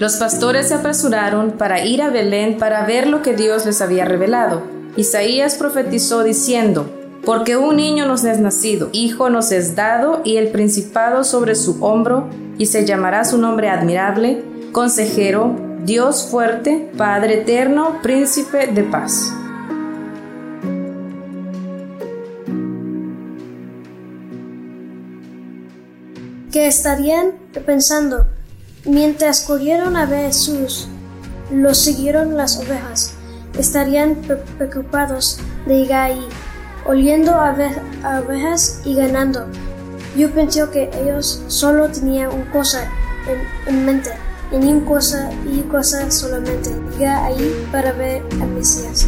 Los pastores se apresuraron para ir a Belén para ver lo que Dios les había revelado. Isaías profetizó diciendo, Porque un niño nos es nacido, hijo nos es dado, y el principado sobre su hombro, y se llamará su nombre admirable, consejero, Dios fuerte, Padre eterno, príncipe de paz. ¿Qué estarían pensando? Mientras corrieron a ver Jesús, los siguieron las ovejas. Estarían preocupados de llegar ahí, oliendo a, ovejas y ganando. Yo pensé que ellos solo tenían una cosa en, mente, en una cosa y cosa solamente, llegar ahí para ver a Mesías.